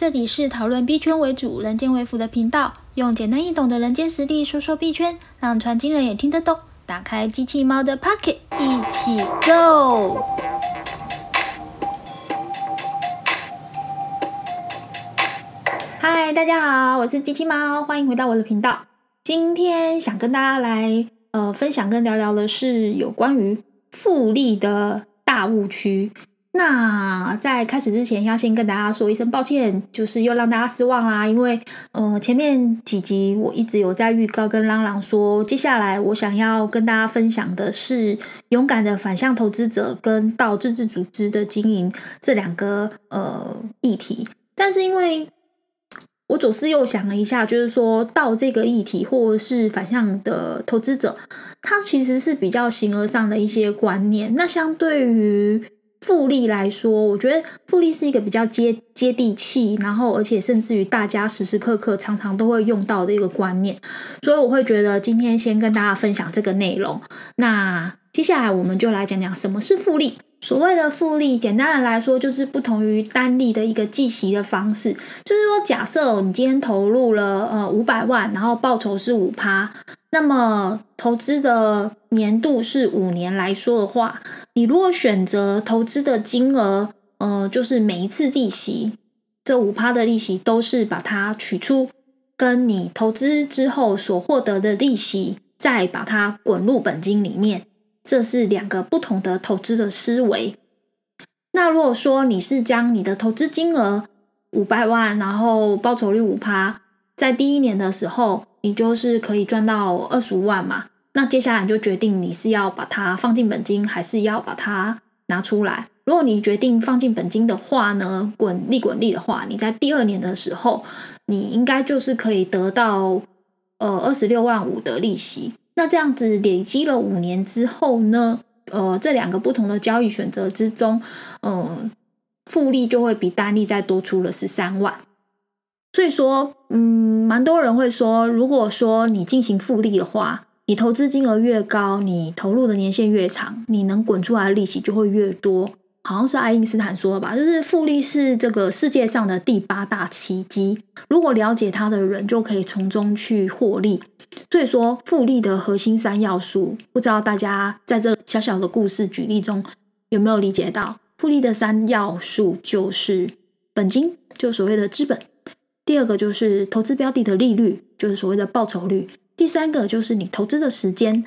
这里是讨论币圈为主、人间为辅的频道，用简单易懂的人间实力说说币圈，让传经人也听得懂。打开机器猫的 Pocket，一起 Go！嗨，大家好，我是机器猫，欢迎回到我的频道。今天想跟大家来呃分享跟聊聊的是有关于复利的大误区。那在开始之前，要先跟大家说一声抱歉，就是又让大家失望啦。因为呃前面几集我一直有在预告跟朗朗说，接下来我想要跟大家分享的是勇敢的反向投资者跟到自治组织的经营这两个呃议题。但是因为我左思右想了一下，就是说到这个议题或是反向的投资者，它其实是比较形而上的一些观念。那相对于复利来说，我觉得复利是一个比较接接地气，然后而且甚至于大家时时刻刻常常都会用到的一个观念，所以我会觉得今天先跟大家分享这个内容。那接下来我们就来讲讲什么是复利。所谓的复利，简单的来说，就是不同于单利的一个计息的方式。就是说，假设你今天投入了呃五百万，然后报酬是五趴，那么投资的年度是五年来说的话，你如果选择投资的金额，呃，就是每一次利息，这五趴的利息都是把它取出，跟你投资之后所获得的利息，再把它滚入本金里面。这是两个不同的投资的思维。那如果说你是将你的投资金额五百万，然后报酬率五趴，在第一年的时候，你就是可以赚到二十五万嘛。那接下来就决定你是要把它放进本金，还是要把它拿出来。如果你决定放进本金的话呢，滚利滚利的话，你在第二年的时候，你应该就是可以得到呃二十六万五的利息。那这样子累积了五年之后呢？呃，这两个不同的交易选择之中，嗯，复利就会比单利再多出了十三万。所以说，嗯，蛮多人会说，如果说你进行复利的话，你投资金额越高，你投入的年限越长，你能滚出来的利息就会越多。好像是爱因斯坦说的吧，就是复利是这个世界上的第八大奇迹。如果了解它的人，就可以从中去获利。所以说，复利的核心三要素，不知道大家在这小小的故事举例中有没有理解到？复利的三要素就是本金，就所谓的资本；第二个就是投资标的的利率，就是所谓的报酬率；第三个就是你投资的时间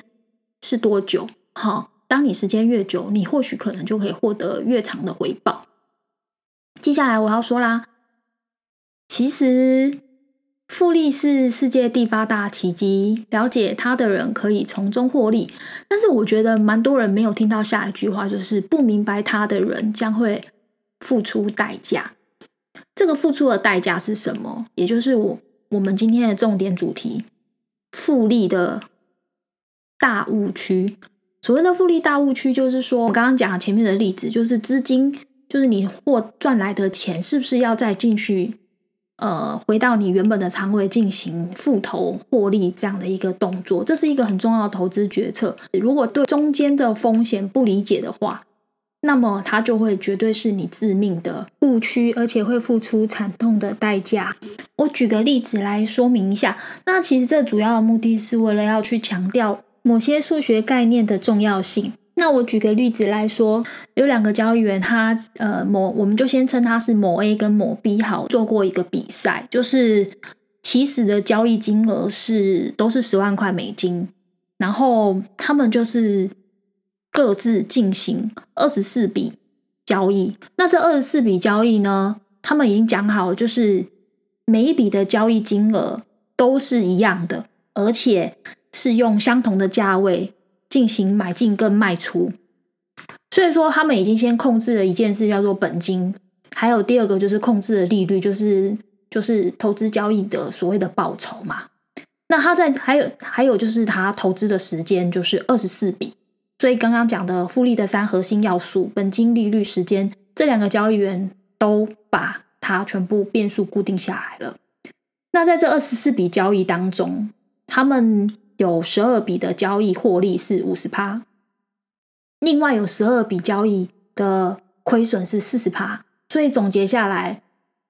是多久。好。当你时间越久，你或许可能就可以获得越长的回报。接下来我要说啦，其实复利是世界第八大奇迹，了解它的人可以从中获利。但是我觉得蛮多人没有听到下一句话，就是不明白它的人将会付出代价。这个付出的代价是什么？也就是我我们今天的重点主题——复利的大误区。所谓的复利大误区，就是说我刚刚讲前面的例子，就是资金，就是你获赚来的钱，是不是要再进去，呃，回到你原本的仓位进行复投获利这样的一个动作？这是一个很重要的投资决策。如果对中间的风险不理解的话，那么它就会绝对是你致命的误区，而且会付出惨痛的代价。我举个例子来说明一下。那其实这主要的目的是为了要去强调。某些数学概念的重要性。那我举个例子来说，有两个交易员，他呃某我们就先称他是某 A 跟某 B 好，做过一个比赛，就是起始的交易金额是都是十万块美金，然后他们就是各自进行二十四笔交易。那这二十四笔交易呢，他们已经讲好，就是每一笔的交易金额都是一样的，而且。是用相同的价位进行买进跟卖出，所以说他们已经先控制了一件事，叫做本金，还有第二个就是控制的利率，就是就是投资交易的所谓的报酬嘛。那他在还有还有就是他投资的时间就是二十四笔，所以刚刚讲的复利的三核心要素，本金、利率、时间，这两个交易员都把它全部变数固定下来了。那在这二十四笔交易当中，他们。有十二笔的交易获利是五十趴，另外有十二笔交易的亏损是四十趴，所以总结下来，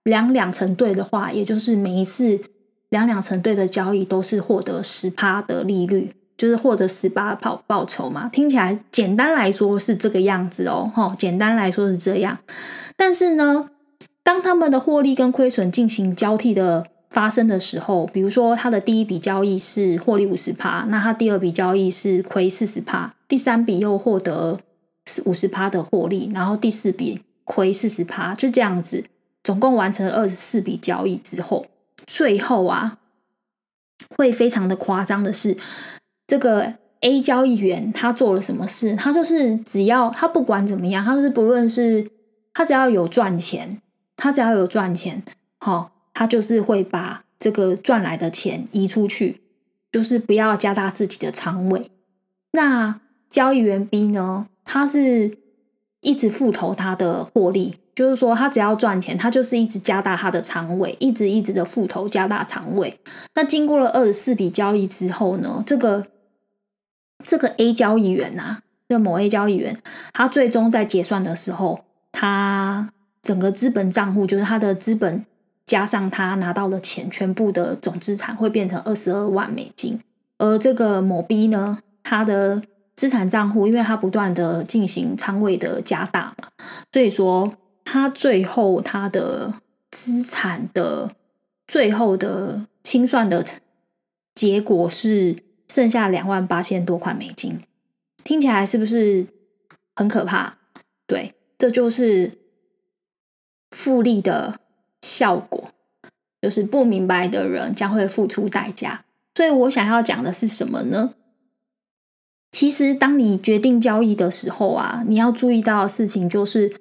两两成对的话，也就是每一次两两成对的交易都是获得十趴的利率，就是获得十八报报酬嘛。听起来简单来说是这个样子哦，哈，简单来说是这样。但是呢，当他们的获利跟亏损进行交替的发生的时候，比如说他的第一笔交易是获利五十趴，那他第二笔交易是亏四十趴，第三笔又获得是五十趴的获利，然后第四笔亏四十趴，就这样子。总共完成了二十四笔交易之后，最后啊，会非常的夸张的是，这个 A 交易员他做了什么事？他就是只要他不管怎么样，他就是不论是他只要有赚钱，他只要有赚钱，好，他就是会把这个赚来的钱移出去，就是不要加大自己的仓位。那交易员 B 呢，他是一直复投他的获利。就是说，他只要赚钱，他就是一直加大他的仓位，一直一直的复投加大仓位。那经过了二十四笔交易之后呢，这个这个 A 交易员呐，这某 A 交易员，他最终在结算的时候，他整个资本账户就是他的资本加上他拿到的钱，全部的总资产会变成二十二万美金。而这个某 B 呢，他的资产账户，因为他不断的进行仓位的加大嘛，所以说。他最后他的资产的最后的清算的结果是剩下两万八千多块美金，听起来是不是很可怕？对，这就是复利的效果，就是不明白的人将会付出代价。所以我想要讲的是什么呢？其实当你决定交易的时候啊，你要注意到的事情就是。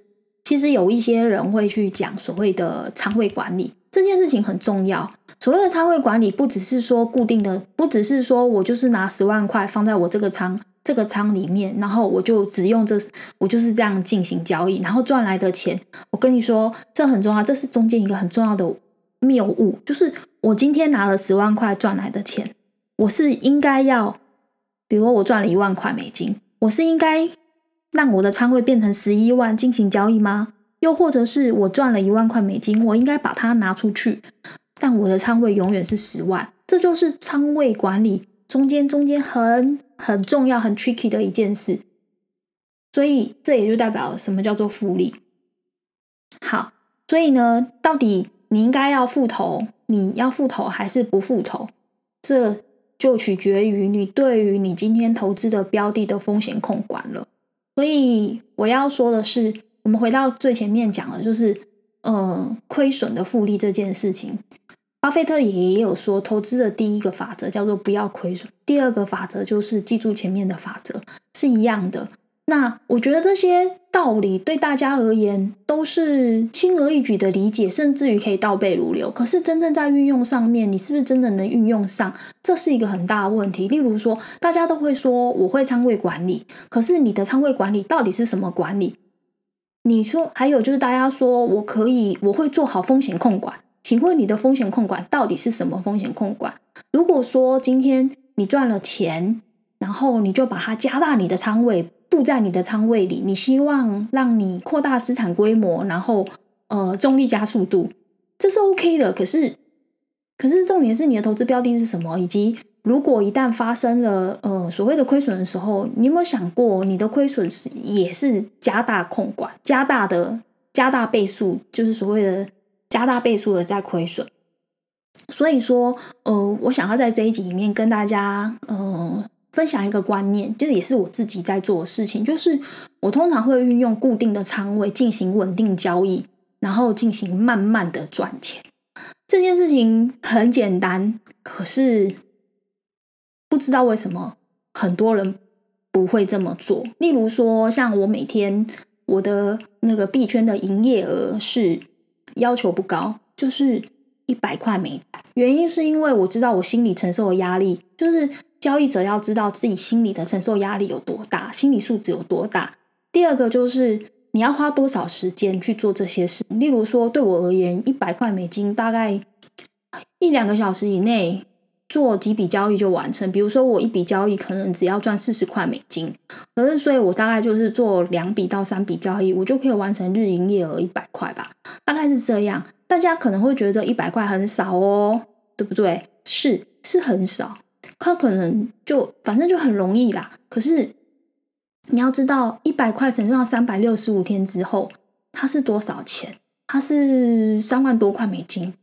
其实有一些人会去讲所谓的仓位管理这件事情很重要。所谓的仓位管理，不只是说固定的，不只是说我就是拿十万块放在我这个仓这个仓里面，然后我就只用这，我就是这样进行交易，然后赚来的钱，我跟你说，这很重要，这是中间一个很重要的谬误，就是我今天拿了十万块赚来的钱，我是应该要，比如说我赚了一万块美金，我是应该。让我的仓位变成十一万进行交易吗？又或者是我赚了一万块美金，我应该把它拿出去，但我的仓位永远是十万。这就是仓位管理中间中间很很重要、很 tricky 的一件事。所以这也就代表什么叫做复利。好，所以呢，到底你应该要复投，你要复投还是不复投？这就取决于你对于你今天投资的标的的风险控管了。所以我要说的是，我们回到最前面讲的，就是呃亏损的复利这件事情。巴菲特也有说，投资的第一个法则叫做不要亏损，第二个法则就是记住前面的法则是一样的。那我觉得这些道理对大家而言都是轻而易举的理解，甚至于可以倒背如流。可是真正在运用上面，你是不是真的能运用上？这是一个很大的问题。例如说，大家都会说我会仓位管理，可是你的仓位管理到底是什么管理？你说还有就是大家说我可以我会做好风险控管，请问你的风险控管到底是什么风险控管？如果说今天你赚了钱，然后你就把它加大你的仓位。布在你的仓位里，你希望让你扩大资产规模，然后呃，重力加速度，这是 OK 的。可是，可是重点是你的投资标的是什么？以及如果一旦发生了呃所谓的亏损的时候，你有没有想过，你的亏损是也是加大控管、加大的加大倍数，就是所谓的加大倍数的在亏损。所以说，呃，我想要在这一集里面跟大家，呃。分享一个观念，就是也是我自己在做的事情，就是我通常会运用固定的仓位进行稳定交易，然后进行慢慢的赚钱。这件事情很简单，可是不知道为什么很多人不会这么做。例如说，像我每天我的那个币圈的营业额是要求不高，就是一百块每原因是因为我知道我心里承受的压力就是。交易者要知道自己心里的承受压力有多大，心理素质有多大。第二个就是你要花多少时间去做这些事。例如说，对我而言，一百块美金大概一两个小时以内做几笔交易就完成。比如说，我一笔交易可能只要赚四十块美金，可是所以我大概就是做两笔到三笔交易，我就可以完成日营业额一百块吧，大概是这样。大家可能会觉得一百块很少哦，对不对？是是很少，它可能就反正就很容易啦。可是你要知道，一百块乘上三百六十五天之后，它是多少钱？它是三万多块美金。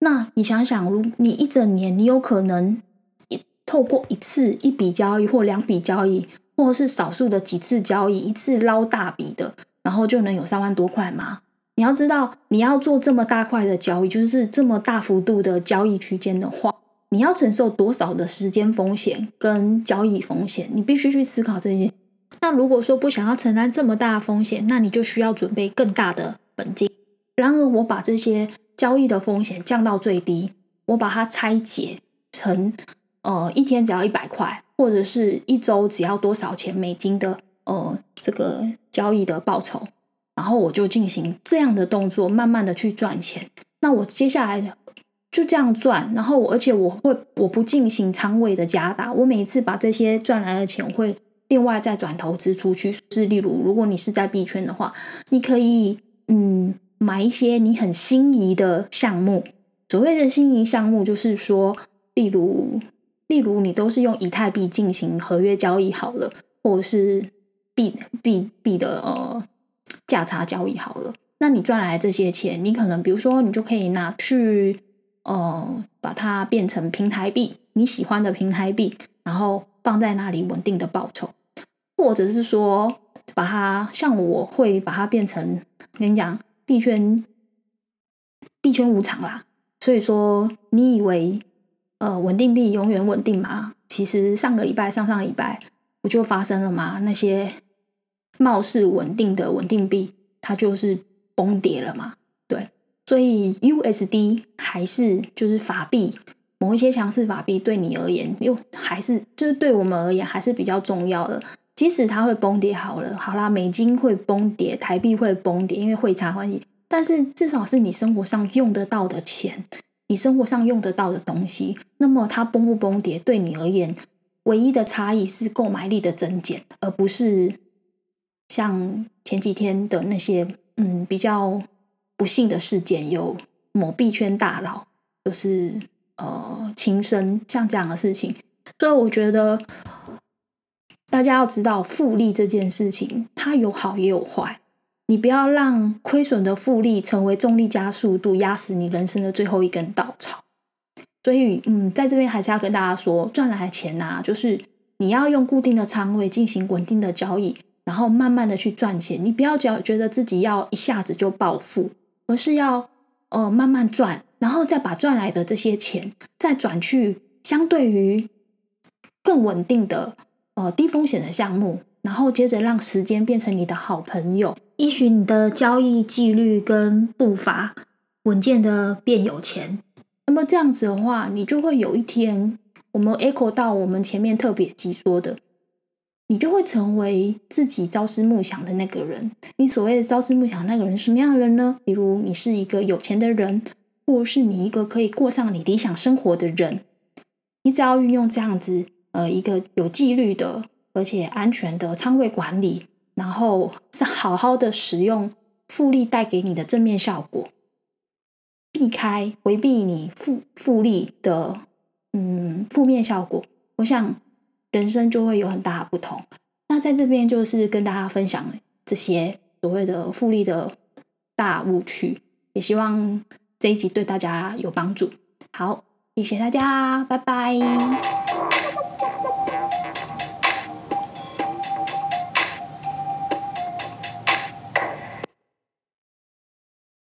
那你想想，如你一整年，你有可能一透过一次一笔交易或两笔交易，或者是少数的几次交易，一次捞大笔的，然后就能有三万多块吗？你要知道，你要做这么大块的交易，就是这么大幅度的交易区间的话，你要承受多少的时间风险跟交易风险？你必须去思考这些。那如果说不想要承担这么大的风险，那你就需要准备更大的本金。然而，我把这些。交易的风险降到最低，我把它拆解成呃一天只要一百块，或者是一周只要多少钱美金的呃这个交易的报酬，然后我就进行这样的动作，慢慢的去赚钱。那我接下来就这样赚，然后而且我会我不进行仓位的加大，我每一次把这些赚来的钱会另外再转投资出去。是例如，如果你是在币圈的话，你可以嗯。买一些你很心仪的项目，所谓的心仪项目，就是说，例如，例如你都是用以太币进行合约交易好了，或者是币币币的呃价差交易好了，那你赚来这些钱，你可能比如说，你就可以拿去呃把它变成平台币，你喜欢的平台币，然后放在那里稳定的报酬，或者是说把它像我会把它变成跟你讲。币圈，币圈无常啦，所以说你以为呃稳定币永远稳定吗？其实上个礼拜、上上礼拜不就发生了吗？那些貌似稳定的稳定币，它就是崩跌了嘛。对，所以 USD 还是就是法币，某一些强势法币对你而言，又还是就是对我们而言还是比较重要的。即使它会崩跌，好了，好啦，美金会崩跌，台币会崩跌，因为汇差关系。但是至少是你生活上用得到的钱，你生活上用得到的东西。那么它崩不崩跌，对你而言，唯一的差异是购买力的增减，而不是像前几天的那些嗯比较不幸的事件，有某币圈大佬就是呃轻生像这样的事情。所以我觉得。大家要知道复利这件事情，它有好也有坏。你不要让亏损的复利成为重力加速度压死你人生的最后一根稻草。所以，嗯，在这边还是要跟大家说，赚来的钱呐，就是你要用固定的仓位进行稳定的交易，然后慢慢的去赚钱。你不要觉觉得自己要一下子就暴富，而是要呃慢慢赚，然后再把赚来的这些钱再转去相对于更稳定的。呃，低风险的项目，然后接着让时间变成你的好朋友，依循你的交易纪律跟步伐，稳健的变有钱。那么这样子的话，你就会有一天，我们 echo 到我们前面特别集说的，你就会成为自己朝思暮想的那个人。你所谓的朝思暮想那个人是什么样的人呢？比如你是一个有钱的人，或是你一个可以过上你理想生活的人，你只要运用这样子。呃，一个有纪律的，而且安全的仓位管理，然后是好好的使用复利带给你的正面效果，避开回避你复复利的嗯负面效果，我想人生就会有很大的不同。那在这边就是跟大家分享这些所谓的复利的大误区，也希望这一集对大家有帮助。好，谢谢大家，拜拜。